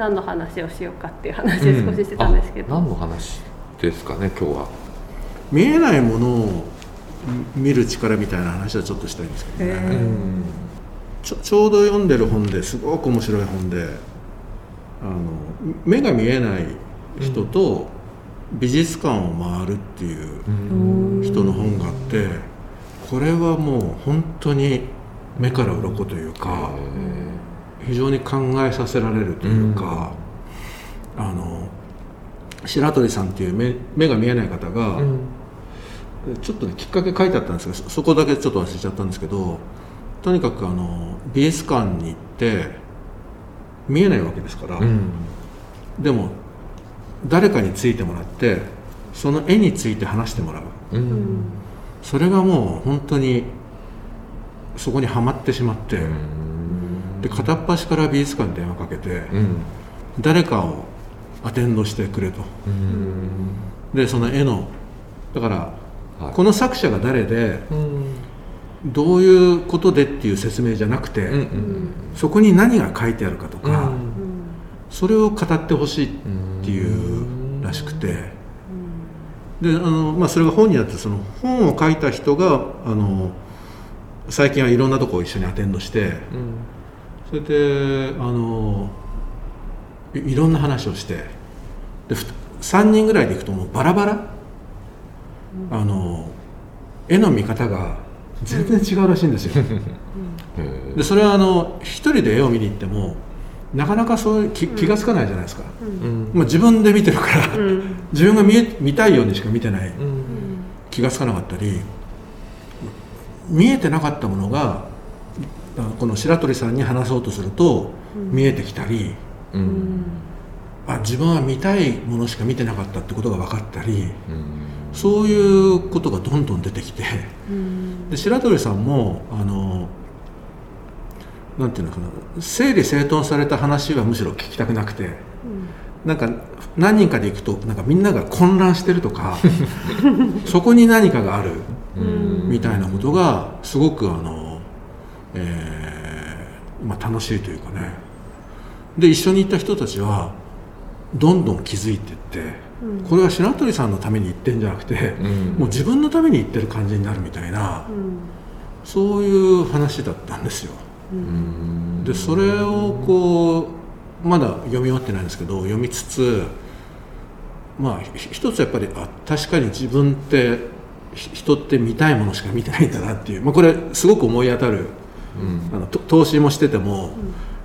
何の話をしようかっていう話を少ししてたんですけど、何の話ですかね今日は。見えないものを見る力みたいな話はちょっとしたいんですけどへねー。ちょちょうど読んでる本ですごく面白い本であの目が見えない人と美術館を回るっていう人の本があってこれはもう本当に目から鱗というか非常に考えさせられるというか、あの白鳥さんっていう目目が見えない方が、ちょっとねきっかけ書いてあったんですけどそそこだけちょっと忘れちゃったんですけどとにかくあの美術館に行って見えないわけですから、でも誰かについてもらってその絵について話してもらう。それがもう本当にそこにはまってしまって、で片っ端から美術館に電話かけて、誰かをアテンドしてくれと、でその絵のだから、はい。この作者が誰でどういうことでっていう説明じゃなくて、そこに何が書いてあるかとか、それを語ってほしいっていうらしくて、であの、まあ、それが本にあってその本を書いた人があの最近はいろんなとこを一緒にアテンドして、それであのいいろんな話をしてでふ3人ぐらいで行くともうバラバラ、あの絵の見方が全然違うらしいんですよ。でそれはあの一人で絵を見に行ってもなかなかそういう気気が付かないじゃないですか、まあ、自分で見てるから、自分が見え見たいようにしか見てない、気が付かなかったり見えてなかったものがあこの白鳥さんに話そうとすると見えてきたり、あ自分は見たいものしか見てなかったってことが分かったり、そういうことがどんどん出てきて、で白鳥さんもあのなんていうのかな整理整頓された話はむしろ聞きたくなくて、なんか何人かで行くとなんかみんなが混乱してるとか そこに何かがあるみたいなことがすごくあの、えーまあ、楽しいというかね。で一緒に行った人たちはどんどん気づいてって、これは白鳥さんのために行ってんじゃなくて、もう自分のために行ってる感じになるみたいな、そういう話だったんですよ。でそれをこうまだ読み終わってないんですけど読みつつまあひ一つやっぱりあ確かに自分ってひ人って見たいものしか見てないんだなっていう、まあ、これすごく思い当たる、あのと投資もしてても、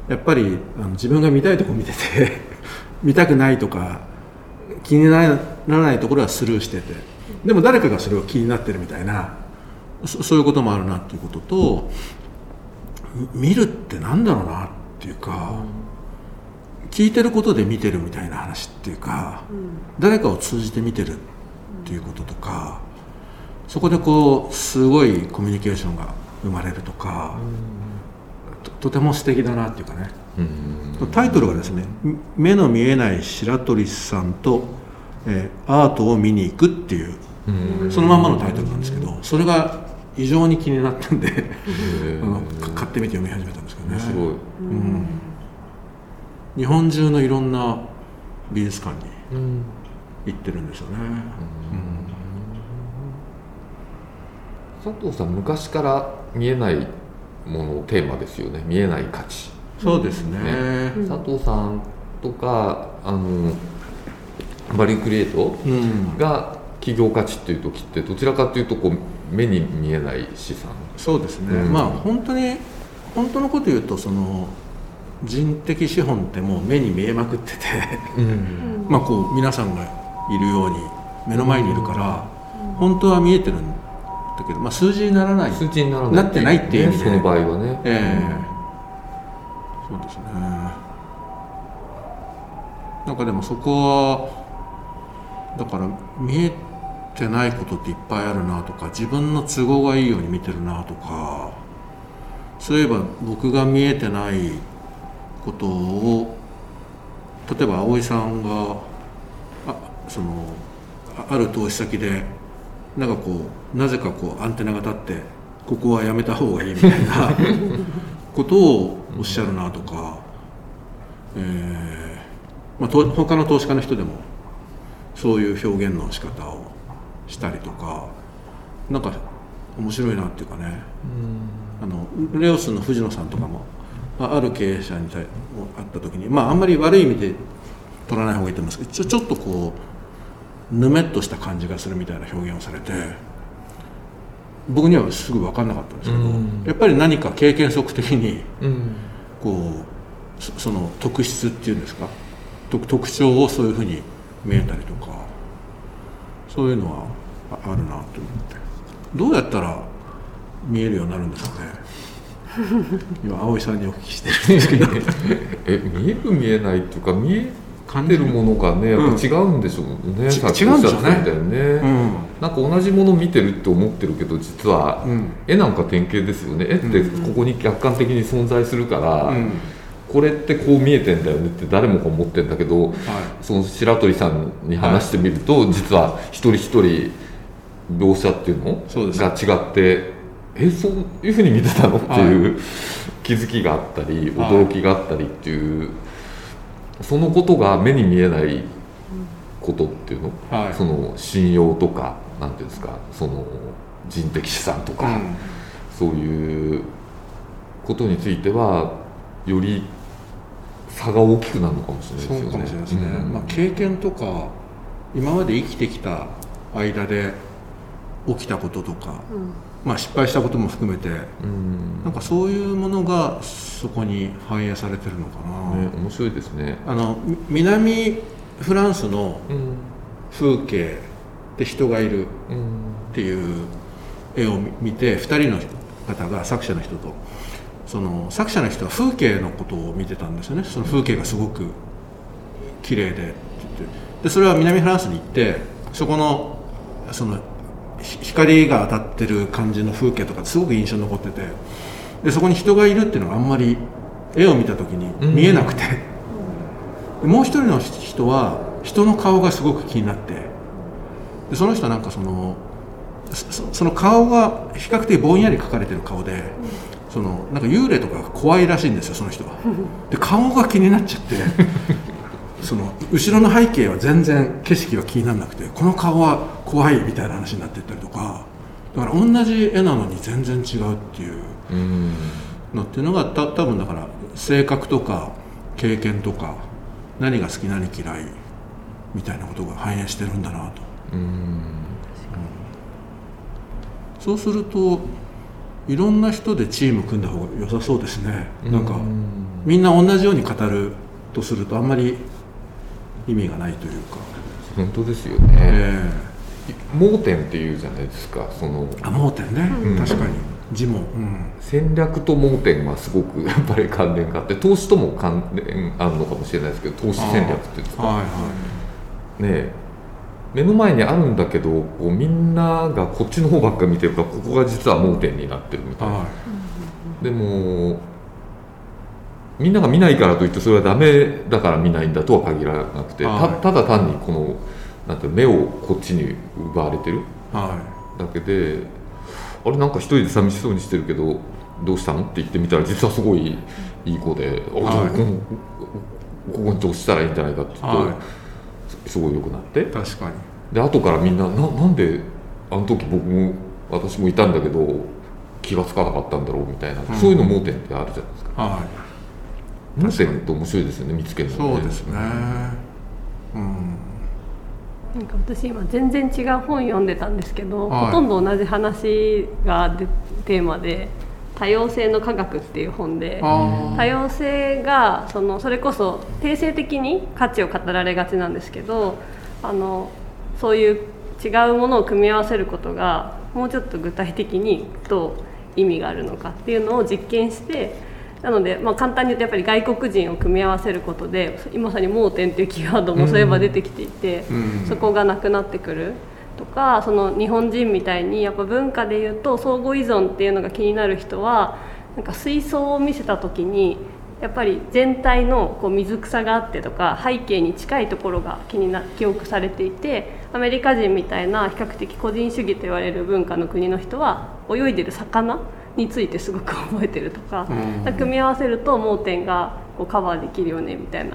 やっぱりあの自分が見たいとこ見てて 見たくないとか気にならないところはスルーしてて。でも誰かがそれを気になってるみたいなそそういうこともあるなっていうことと。見るってなんだろうなっていうか、聞いてることで見てるみたいな話っていうか、誰かを通じて見てるっていうこととかそこでこうすごいコミュニケーションが生まれるとか、ととても素敵だなっていうかね、タイトルがですね「目の見えない白鳥さんと、えーアートを見に行く」っていう、そのまんまのタイトルなんですけどそれが異常に気になったんであのか買ってみて読み始めたんですけどね。すごい。うん、日本中のいろんな美術館に行ってるんですよね、佐藤さん昔から見えないものテーマですよね。見えない価値、そうですね。ね。佐藤さんとかあのバリュークリエイトうん。が企業価値っていう時ってどちらかというとこう目に見えない資産。そうですね、うん。まあ本当に本当のこと言うとその人的資本ってもう目に見えまくってて。まあこう皆さんがいるように目の前にいるから本当は見えてるんだけど、まあ、数字にならない数値にならない。なってないっていう意味で。ねその場合はね、ええ。そうですね。なんかでもそこはだから見えてないことっていっぱいあるなとか自分の都合がいいように見てるなとかそういえば僕が見えてないことを例えば葵さんがあそのあある投資先でなんかこうなぜかこうアンテナが立ってここはやめた方がいいみたいな ことをおっしゃるなとか、えーまあ、他の投資家の人でもそういう表現の仕方をしたりとかなんか面白いなっていうかね、あのレオスの藤野さんとかもある経営者に対会った時にまああんまり悪い意味で取らない方がいいと思いますけどちょちょっとこうぬめっとした感じがするみたいな表現をされて僕にはすぐ分かんなかったんですけど、やっぱり何か経験則的にこうその特質っていうんですか？特徴をそういうふうに見えたりとかそういうのはあるなと思って。どうやったら見えるようになるんですかね？今葵さんにお聞きしてるんですけど。え見える見えないっていうか見えてるものがねやっぱ違うんでしょうね、うん、さっきおっしゃったんだよね、うん、なんか同じもの見てるって思ってるけど実は、うん、絵なんか典型ですよね。絵ってここに客観的に存在するから、これってこう見えてんだよねって誰もが思ってんだけど、はい、その白鳥さんに話してみると、はい、実は一人一人描写っていうの？が違ってえそういうふうに見てたの？っていう、気づきがあったり驚きがあったりっていう、そのことが目に見えないことっていうの、はい、その信用とかなんていうんですか？その人的資産とか、うん、そういうことについてはより差が大きくなるのかもしれないですよね。そうかもしれないですね。うん、まあ、経験とか今まで生きてきた間で起きたこととか、うん、まあ、失敗したことも含めて、うん、なんかそういうものがそこに反映されてるのかな、ね、面白いですね。あの南フランスの風景で人がいるっていう絵を見て2人の方が作者の人とその作者の人は風景のことを見てたんですよね。その風景がすごく綺麗でって言って。でそれは南フランスに行ってそこのその光が当たってる感じの風景とかすごく印象に残ってて。でそこに人がいるっていうのがあんまり絵を見た時に見えなくて、うん、もう一人の人は人の顔がすごく気になって。でその人はなんかそのその顔が比較的ぼんやり描かれてる顔でそのなんか幽霊とか怖いらしいんですよその人は。で顔が気になっちゃってその後ろの背景は全然景色は気にならなくてこの顔は怖いみたいな話になっていったりとかだから同じ絵なのに全然違うっていうのっていうのがた多分だから性格とか経験とか何が好き何嫌いみたいなことが反映してるんだなと。うん、そうするといろんな人でチーム組んだ方が良さそうですね。なんかみんな同じように語るとするとあんまり意味がないというか。本当ですよね、えー、盲点っていうじゃないですかその。あ盲点ね、うん、確かに。字も、うん、戦略と盲点はすごくやっぱり関連があって投資とも関連あるのかもしれないですけど投資戦略っていうんですか、はいはい、ね目の前にあるんだけどこうみんながこっちの方ばっか見てるからここが実は盲点になってるみたいな、はい、でもみんなが見ないからといってそれはダメだから見ないんだとは限らなくて、はい、ただ単にこのなんて目をこっちに奪われてる。だけで、あれなんか一人で寂しそうにしてるけどどうしたのって言ってみたら実はすごいいい子で、はい、ここにどうしたらいいんじゃないかって言うと、はい、すごい良くなって。確かに。で後からみんなななんであの時僕も私もいたんだけど気が付かなかったんだろうみたいな、うん、そういうの盲点ってあるじゃないですか。はい盲点って面白いですよね見つけるの、ね、そうですね。うん。なんか私今全然違う本読んでたんですけど、はい、ほとんど同じ話がテーマで「多様性の科学」っていう本で多様性がそのそれこそ定性的に価値を語られがちなんですけどあのそういう違うものを組み合わせることがもうちょっと具体的にどう意味があるのかっていうのを実験してなので、まあ、簡単に言うとやっぱり外国人を組み合わせることでまさに盲点っていうキーワードもそういえば出てきていて、うん、そこがなくなってくるとかその日本人みたいにやっぱ文化でいうと相互依存っていうのが気になる人はなんか水槽を見せた時にやっぱり全体のこう水草があってとか背景に近いところが気にな記憶されていてアメリカ人みたいな比較的個人主義と言われる文化の国の人は泳いでる魚についてすごく覚えてるとか,、組み合わせると盲点がこうカバーできるよねみたいな。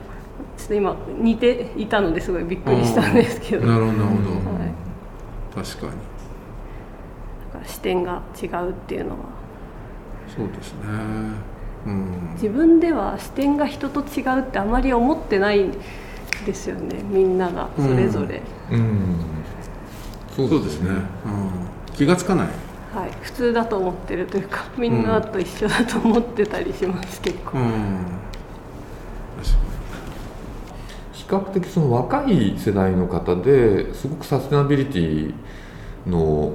ちょっと今似ていたのですごいびっくりしたんですけど。なるほどなるほど、はい、確かに。だから視点が違うっていうのは。そうですね、うん、自分では視点が人と違うってあまり思ってないですよねみんながそれぞれ、うん、うん、そうですね、うん、気が付かないはい、普通だと思ってるというかみんなと一緒だと思ってたりします、結構、うん、比較的その若い世代の方ですごくサステナビリティの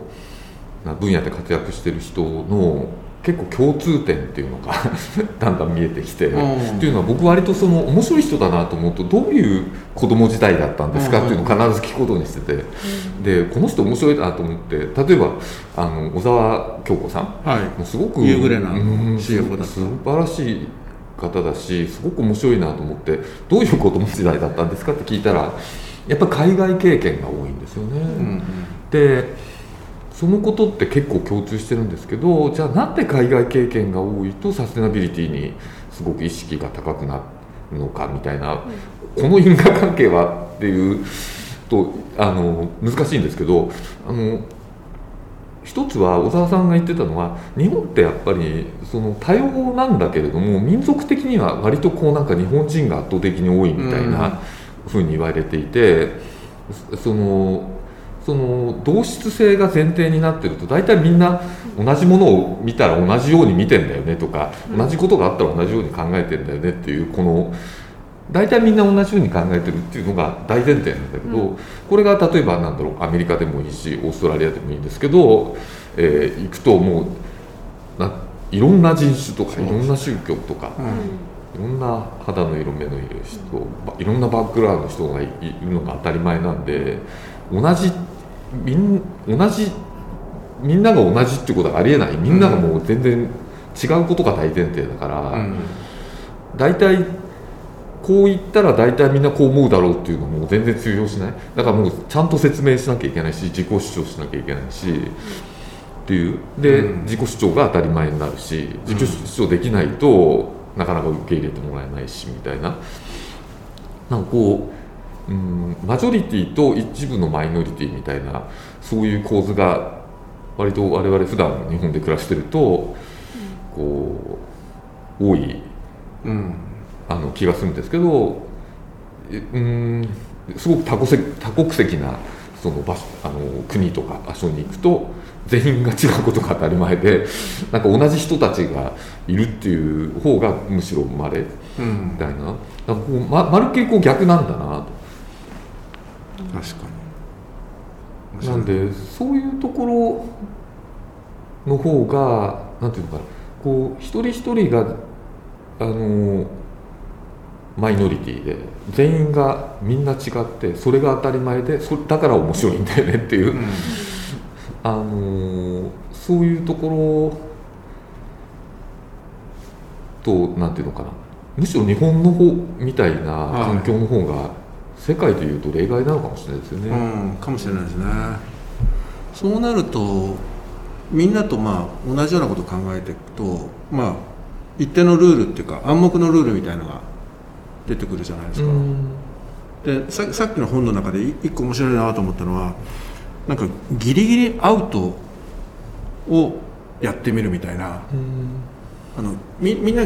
分野で活躍してる人の結構共通点っていうのが だんだん見えてきて、うん、っていうのは僕割とその面白い人だなと思うとどういう子供時代だったんですかっていうのを必ず聞くことにしてて、うん、でこの人面白いなと思って例えばあの小沢京子さん、はい、もうすごく夕暮れな CFO だ素晴らしい方だしすごく面白いなと思ってどういう子供時代だったんですかって聞いたらやっぱ海外経験が多いんですよね。うん、でそのことって結構共通してるんですけどじゃあなんで海外経験が多いとサステナビリティにすごく意識が高くなるのかみたいな、うん、この因果関係はっていうとあの難しいんですけどあの一つは小沢さんが言ってたのは日本ってやっぱりその多様なんだけれども民族的には割とこうなんか日本人が圧倒的に多いみたいなふうに言われていて、そのその同質性が前提になってると大体みんな同じものを見たら同じように見てんだよねとか、同じことがあったら同じように考えてんだよねっていうこの大体みんな同じように考えてるっていうのが大前提なんだけど、うん、これが例えばなんだろうアメリカでもいいしオーストラリアでもいいんですけど、えー、行くともうないろんな人種とかいろんな宗教とか。いろんな肌の色目の色人いろんなバックグラウンドの人がいるのが当たり前なんで同じみん同じみんなが同じっていうことはありえない。みんながもう全然違うことが大前提だから、うん、大体こう言ったら大体みんなこう思うだろうっていうのも全然通用しない？だからもうちゃんと説明しなきゃいけないし自己主張しなきゃいけないし、っていう。で、うん、自己主張が当たり前になるし自己主張できないと、なかなか受け入れてもらえないしみたいな。なんかこううんマジョリティと一部のマイノリティみたいなそういう構図が割と我々普段日本で暮らしてると、こう多い、うん、あの気がするんですけどうんすごく多国籍多国籍なその場所あの国とか場所に行くと全員が違うことが当たり前でなんか同じ人たちがいるっていう方がむしろ生まれみたいな,、なんかこうままるっきりこう逆なんだなと。確かに。なんでそういうところの方がなんていうのかな。こう一人一人があのマイノリティで全員がみんな違ってそれが当たり前でそだから面白いんだよねっていう、うん、あのそういうところとなんていうのかな。むしろ日本の方みたいな環境の方が世界でいうと例外なのかもしれないですよね、うん、かもしれないですね。そうなるとみんなとまあ同じようなことを考えていくとまあ一定のルールっていうか暗黙のルールみたいのが出てくるじゃないですか、でささっきの本の中で一個面白いなと思ったのはなんかギリギリアウトをやってみるみたいな、あのみみんな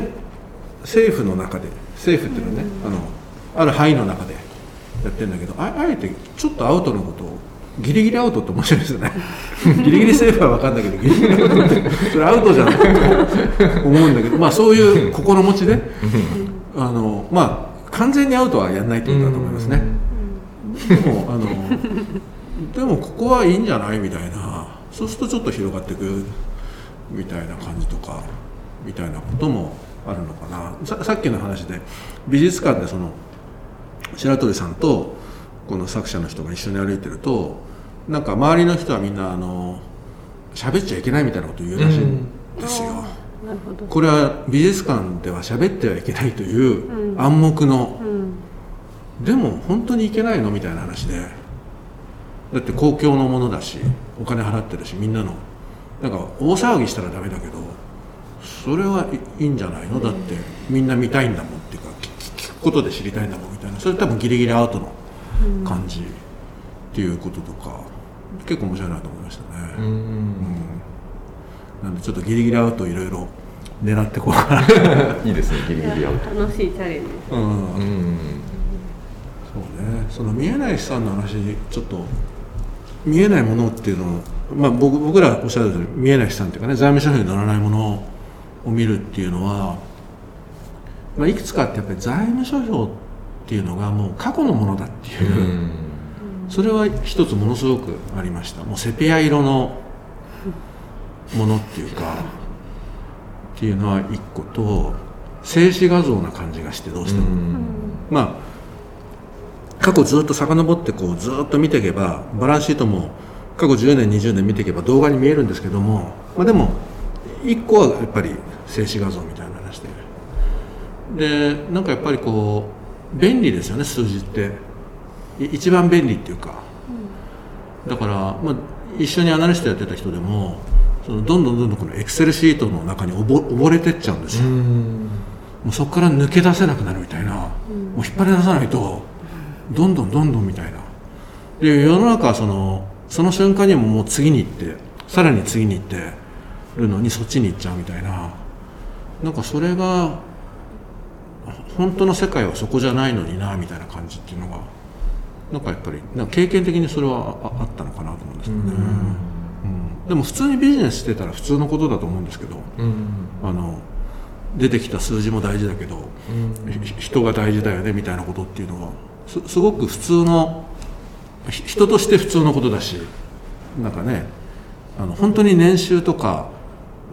政府の中で政府っていうのはね、あのある範囲の中でやってるんだけどああえてちょっとアウトのことをギリギリアウトって面白いですよね。ギリギリセーフは分かんないけどギリギリアウトってそれアウトじゃないと思うんだけどまあそういう心持ちであのまあ完全にアウトはやんないってことだと思いますね。でもあのでもここはいいんじゃないみたいな。そうするとちょっと広がっていくみたいな感じとかみたいなこともあるのかな。ささっきの話で美術館でその白鳥さんとこの作者の人が一緒に歩いてるとなんか周りの人はみんなあの喋っちゃいけないみたいなこと言うらしいんですよ。うん、これは美術館では喋ってはいけないという暗黙の、うん、でも本当にいけないのみたいな話で。だって公共のものだしお金払ってるしみんなの。なんか大騒ぎしたらダメだけどそれはいいんじゃないの？だってみんな見たいんだもんっていうか聞くことで知りたいんだもんそれ多分ギリギリアウトの感じっていうこととか、結構面白いなと思いましたね、うん、うん、なんでちょっとギリギリアウトいろいろ狙ってこうかな。いいですねギリギリアウト。楽しいチャレンジ。うん、うん、そうね。その見えない資産の話ちょっと見えないものっていうのを、まあ、僕僕らおっしゃるとおり見えない資産っていうかね財務諸表に載らないものを見るっていうのは、まあ、いくつかってやっぱり財務諸表っていうのがもう過去のものだっていう、うん、それは一つものすごくありました。もうセピア色のものっていうかっていうのは一個と静止画像な感じがしてどうしても、うん、まあ過去ずっと遡ってこうずっと見ていけばバランスシートも過去10年20年見ていけば動画に見えるんですけども、まあ、でも1個はやっぱり静止画像みたいな話で。でなんかやっぱりこう便利ですよね数字って。一番便利っていうか。だから、まあ、一緒にアナリストやってた人でもそのどんどんどんどんこのエクセルシートの中に溺れてっちゃうんですよ。もうそこから抜け出せなくなるみたいな。もう引っ張り出さないとどんどんどんどんみたいな。で世の中はそのその瞬間にももう次に行ってさらに次に行ってるのにそっちに行っちゃうみたいな。なんかそれが本当の世界はそこじゃないのになみたいな感じっていうのがなんかやっぱりなんか経験的にそれはあったのかなと思うんですけどね、うん、でも普通にビジネスしてたら普通のことだと思うんですけど、うん、あの出てきた数字も大事だけど、うん、人が大事だよねみたいなことっていうのはすごく普通の人として普通のことだしなんかねあの本当に年収とか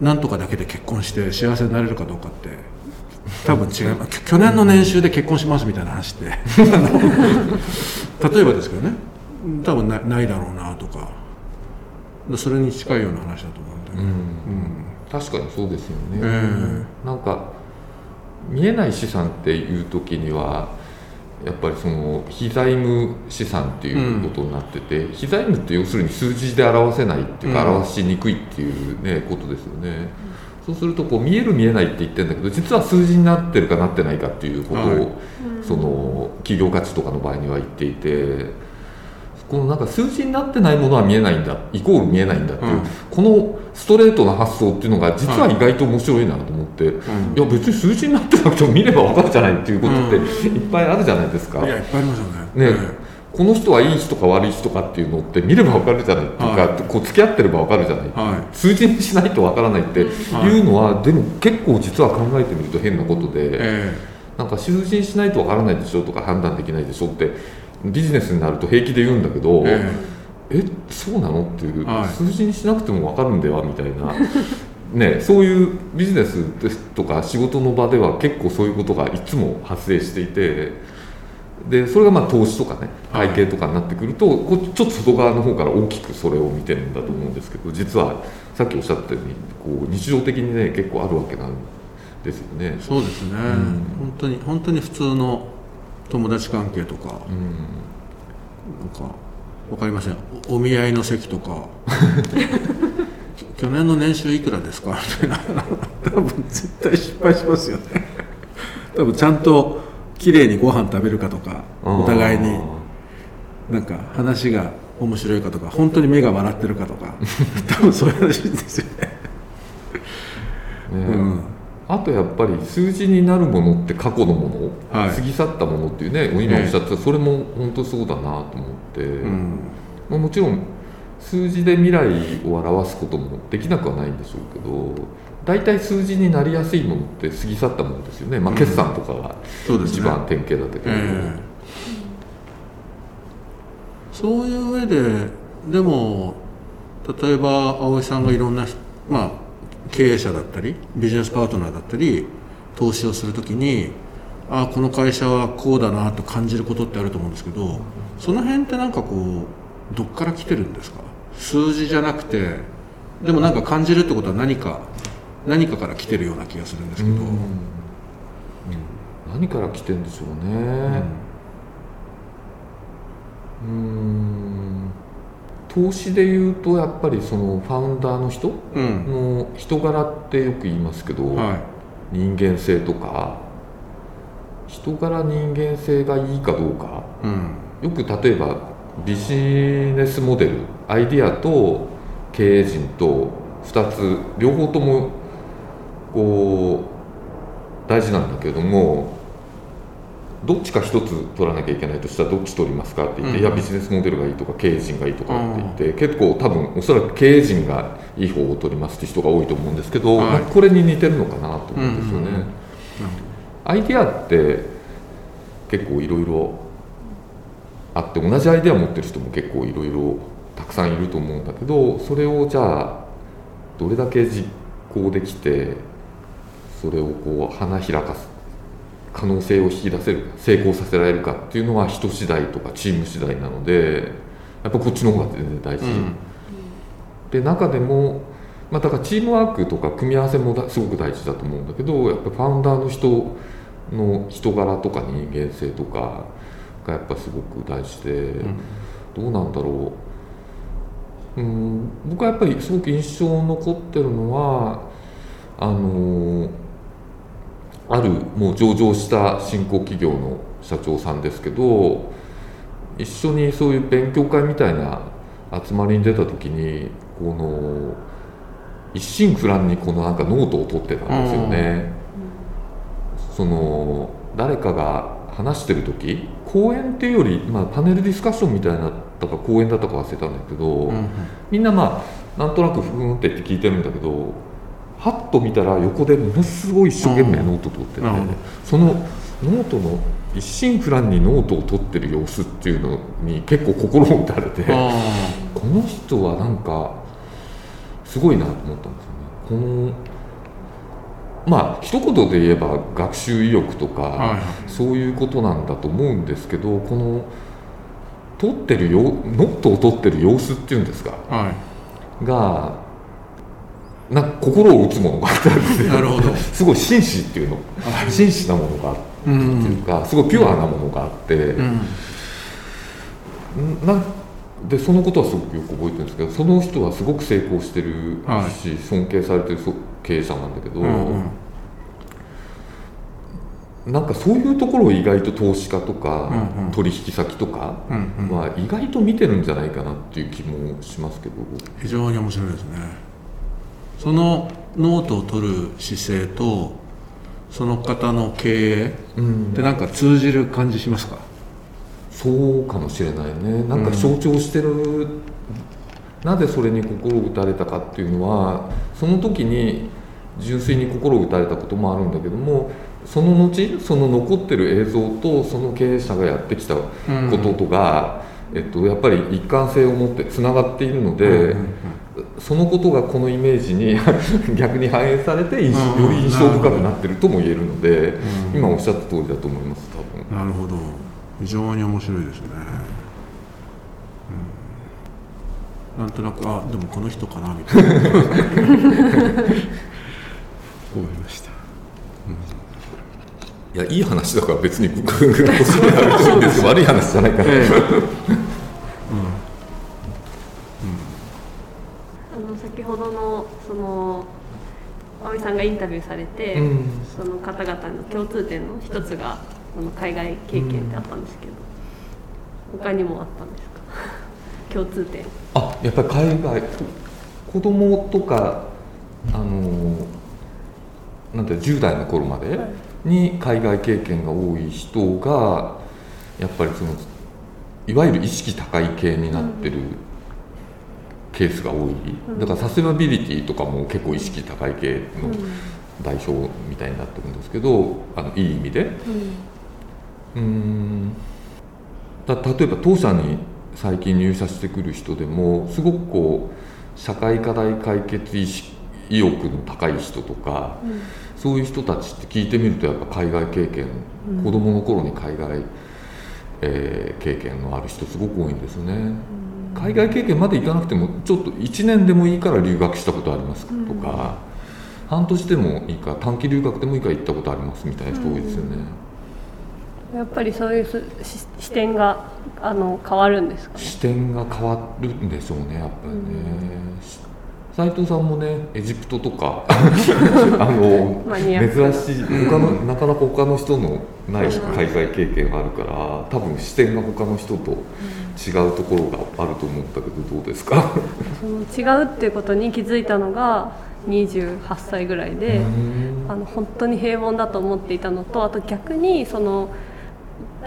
なんとかだけで結婚して幸せになれるかどうかって多分違います去年の年収で結婚しますみたいな話って。例えばですけどね。多分なないだろうなとか。それに近いような話だと思うんで、うん。うん、確かにそうですよね、えー、なんか見えない資産っていう時にはやっぱりその非財務資産っていうことになってて、うん、非財務って要するに数字で表せないっていうか、表しにくいっていうねことですよね、そうするとこう見える見えないって言ってるんだけど実は数字になってるかなってないかっていうことを、はい、その企業価値とかの場合には言っていて。このなんか数字になってないものは見えないんだイコール見えないんだっていう、うん、このストレートな発想っていうのが実は意外と面白いなと思って、うん、いや別に数字になってなくても見れば分かるじゃないっていうことっていっぱいあるじゃないですか。いやいっぱいありますよね。ね、この人はいい人か悪い人かっていうのって見れば分かるじゃないっていうか、はい、こう付き合ってれば分かるじゃない、はい、数字にしないと分からないって。いうのは、はい、でも結構実は考えてみると変なことで、えー、なんか数字にしないと分からないでしょとか判断できないでしょってビジネスになると平気で言うんだけど、ええ。そうなのっていう、はい、数字にしなくても分かるんではみたいな。ね、そういうビジネスですとか仕事の場では結構そういうことがいつも発生していてでそれがまあ投資とかね会計とかになってくると、はい、こうちょっと外側の方から大きくそれを見てるんだと思うんですけど実はさっきおっしゃったようにこう日常的にね結構あるわけなんですよね。そうですね、うん、本当に本当に普通の友達関係とか、うん、なんか分かりません。お見合いの席とか 去年の年収いくらですか？みたいな。多分絶対失敗しますよね。多分ちゃんと綺麗にご飯食べるかとかお互いになんか話が面白いかとか本当に目が笑ってるかとか 多分そういう話ですよね。ね、うん。あとやっぱり数字になるものって過去のもの、はい、過ぎ去ったものっていうね今おっしゃったそれも本当そうだなと思って、うん、まあ、もちろん数字で未来を表すこともできなくはないんでしょうけど大体数字になりやすいものって過ぎ去ったものですよね、まあ、決算とかが一番典型だったけど、うんねえ。ー、そういう上ででも例えば葵さんがいろんなまあ経営者だったりビジネスパートナーだったり投資をする時にああこの会社はこうだなと感じることってあると思うんですけどその辺ってなんかこうどっから来てるんですか？数字じゃなくてでもなんか感じるってことは何か何かから来てるような気がするんですけど、うん、何から来てるんでしょうね。うん。投資でいうとやっぱりそのファウンダーの人？の人柄ってよく言いますけど、はい、人間性とか人柄人間性がいいかどうか、うん、よく例えばビジネスモデルアイディアと経営陣と2つ両方ともこう大事なんだけどもどっちか一つ取らなきゃいけないとしたらどっち取りますかって言って、うん、いやビジネスモデルがいいとか経営陣がいいとかって言って、うん、結構多分おそらく経営陣がいい方を取りますって人が多いと思うんですけど、はい、これに似てるのかなと思うんですよね。うん。うん、アイディアって結構いろいろあって同じアイデア持ってる人も結構いろいろたくさんいると思うんだけどそれをじゃあどれだけ実行できてそれをこう花開かす可能性を引き出せる成功させられるかっていうのは人次第とかチーム次第なのでやっぱこっちの方が全然大事、うん、で中でも、まあ、だからチームワークとか組み合わせもすごく大事だと思うんだけどやっぱファウンダーの人の人柄とか人間性とかがやっぱすごく大事で、うん、どうなんだろう。うん僕はやっぱりすごく印象残ってるのはあのあるもう上場した新興企業の社長さんですけど一緒にそういう勉強会みたいな集まりに出た時にこの一心不乱にこのなんかノートを取ってたんですよね。その誰かが話してる時講演っていうより、まあ、パネルディスカッションみたいなったか講演だったか忘れたんだけど、うんうん、みんなまあなんとなくふんってって聞いてるんだけどはっと見たら横でものすごい一生懸命ノート取ってて、そのノートの一心不乱にノートを取ってる様子っていうのに結構心を打たれてこの人はなんかすごいなと思ったんですよね。このまあ一言で言えば学習意欲とか、はい、そういうことなんだと思うんですけどこの取ってるよノートを取ってる様子っていうんですか、はい、がな心を打つものがあったんですよ。なるほど。すごい紳士っていうの、はい、紳士なものがあってっていうか、すごいピュアなものがあって、うん、なんでそのことはすごくよく覚えてるんですけどその人はすごく成功してるし、はい、尊敬されてる経営者なんだけど、うんうん。なんかそういうところを意外と投資家とか取引先とかは意外と見てるんじゃないかなっていう気もしますけど。非常に面白いですねそのノートを取る姿勢とその方の経営ってなんか通じる感じしますか、そうかもしれないね。なんか象徴してる、うん、なぜそれに心を打たれたかっていうのはその時に純粋に心を打たれたこともあるんだけどもその後その残ってる映像とその経営者がやってきたこととか、うん、えっと、やっぱり一貫性を持ってつながっているので、うんうんうんそのことがこのイメージに 逆に反映されてより印象深くなってるとも言えるので、うん、今おっしゃった通りだと思います多分。なるほど。非常に面白いですね、うん、なんとなくあでもこの人かなみたいな。思いました、うん、いやいい話だから別に僕が悪い話じゃないから、ええさんがインタビューされて、うん、その方々の共通点の一つがその海外経験ってあったんですけど、うん、他にもあったんですか？共通点。あやっぱり海外子供とかあのなんて10代の頃までに海外経験が多い人がやっぱりそのいわゆる意識高い系になってる、ケースが多い。だからサステナビリティとかも結構意識高い系の代表みたいになってるんですけどあのいい意味で。うん。だ例えば当社に最近入社してくる人でもすごくこう社会課題解決意識意欲の高い人とか、うん、そういう人たちって聞いてみるとやっぱ海外経験、うん、子供の頃に海外、えー、経験のある人すごく多いんですよね。うん海外経験まで行かなくてもちょっと1年でもいいから留学したことありますかとか、うん、半年でもいいか短期留学でもいいから行ったことありますみたいな人多いですよね、うん、やっぱりそういう視点があの変わるんですか、ね、視点が変わるんでしょうねやっぱりね、斉藤さんもねエジプトとか あの珍しい他のなかなか他の人のない海外経験があるから多分視点が他の人と違うところがあると思ったけどどうですか？その違うっていうことに気づいたのが28歳ぐらいであの本当に平凡だと思っていたのとあと逆にその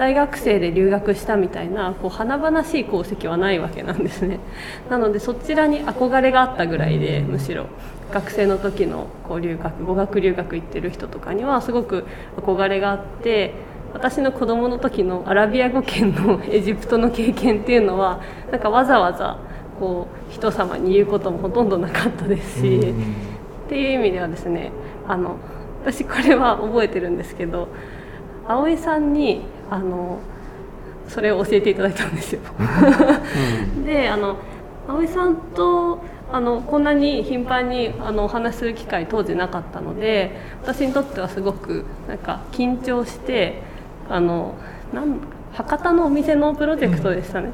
大学生で留学したみたいなこう華々しい功績はないわけなんですね。なのでそちらに憧れがあったぐらいでむしろ学生の時のこう留学語学留学行ってる人とかにはすごく憧れがあって私の子供の時のアラビア語圏のエジプトの経験っていうのはなんかわざわざこう人様に言うこともほとんどなかったですし、っていう意味ではですねあの私これは覚えてるんですけど葵さんにあのそれを教えていただいたんですよ。であの葵さんとあのこんなに頻繁にあのお話しする機会当時なかったので私にとってはすごくなんか緊張してあのなん博多のお店のプロジェクトでしたね。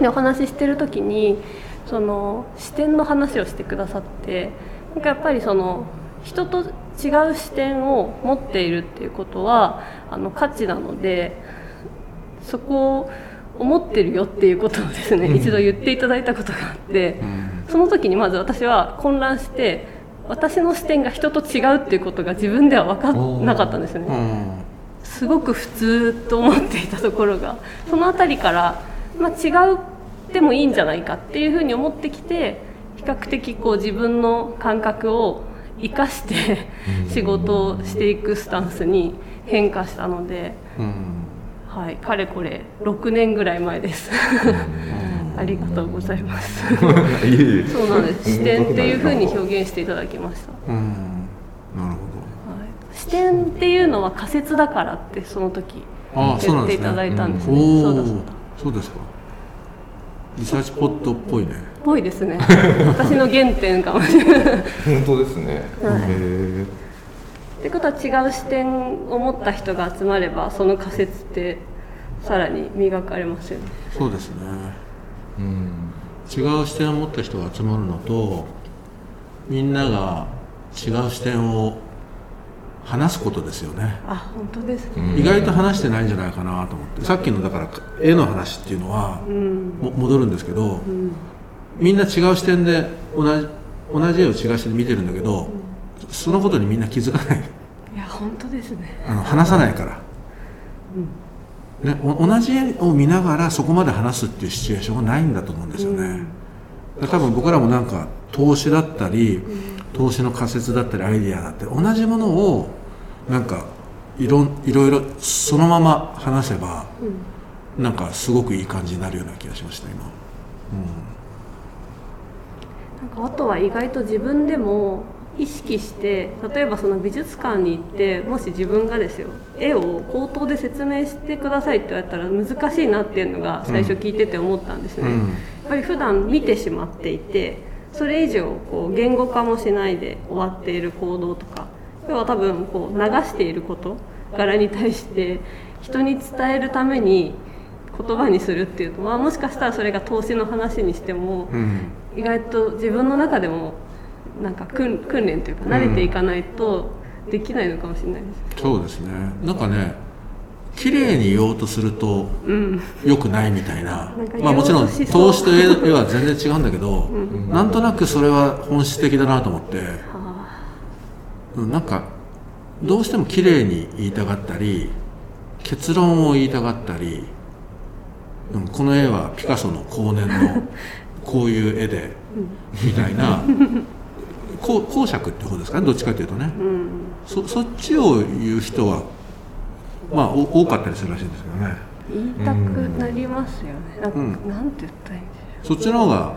でお話ししてる時にその視点の話をしてくださってなんかやっぱりその人と違う視点を持っているっていうことはあの価値なのでそこを思ってるよっていうことをですね、うん、一度言っていただいたことがあって、うん、その時にまず私は混乱して私の視点が人と違うっていうことが自分では分かんなかったんですね、うん、すごく普通と思っていたところがその辺りから、まあ、違うでもいいんじゃないかっていうふうに思ってきて比較的こう自分の感覚を生かして仕事をしていくスタンスに変化したので、はい、かれこれ6年ぐらい前です。ありがとうございます。そうなんです。視点っていうふうに表現していただきました。なるほど。はい、視点っていうのは仮説だからってその時言っていただいたんですね。そうだそうですか。リサーチポットっぽいねぽいですね。私の原点かもしれない。本当ですね、はい、ってことは違う視点を持った人が集まればその仮説ってさらに磨かれますよね。そうですね、うん、違う視点を持った人が集まるのとみんなが違う視点を話すことですよね。あ本当です、ね、意外と話してないんじゃないかなと思って。さっきのだから絵の話っていうのは、うん、戻るんですけど、うん、みんな違う視点で同じ同じ絵を違う視点で見てるんだけど、うん、そのことにみんな気づかない。いや本当ですね。あの話さないから、ね、同じ絵を見ながらそこまで話すっていうシチュエーションがないんだと思うんですよね、多分僕らもなんか投資だったり、投資の仮説だったりアイディアだったり同じものをなんかいろいろいろそのまま話せば、うん、なんかすごくいい感じになるような気がしました今、うん、あとは意外と自分でも意識して例えばその美術館に行ってもし自分がですよ絵を口頭で説明してくださいって言われたら難しいなっていうのが最初聞いてて思ったんですね、うん、やっぱり普段見てしまっていてそれ以上こう言語化もしないで終わっている行動とか要は多分こう流している事柄に対して人に伝えるために言葉にするっていうのはもしかしたらそれが投資の話にしても、うん、意外と自分の中でもなんか訓練というか慣れていかないとできないのかもしれないです、うん、そうですね。なんかね綺麗に言おうとするとよくないみたいな。うん、まあ、もちろん投資と絵は全然違うんだけど、うん、なんとなくそれは本質的だなと思って、なんかどうしても綺麗に言いたがったり結論を言いたがったり、うん、この絵はピカソの後年の こういう絵でみたいな公爵って方ですかねどっちかというとね、うん、そそっちを言う人はまあ多かったりするらしいんですけどね。言いたくなりますよね、うん、なんて言ったらいいんでしょう。そっちの方が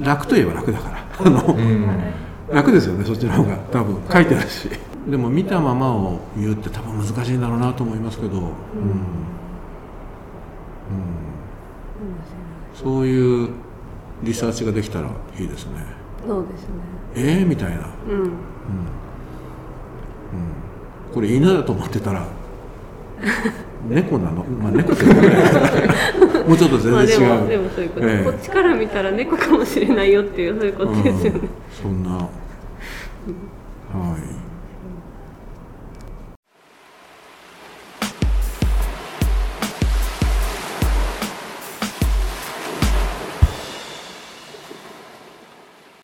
楽といえば楽だから。楽ですよねそっちの方が。多分書いてあるし。でも見たままを言うって多分難しいんだろうなと思いますけど、うん、うん、そういうリサーチができたらいいですね。そうですね。ええー、みたいな、うん、うん、うん、これ犬だと思ってたら 猫なの？まあ猫ってもうちょっと全然違う、まあ、でもそういうこと、えー、こっちから見たら猫かもしれないよっていうそういうことですよね、そんな、はい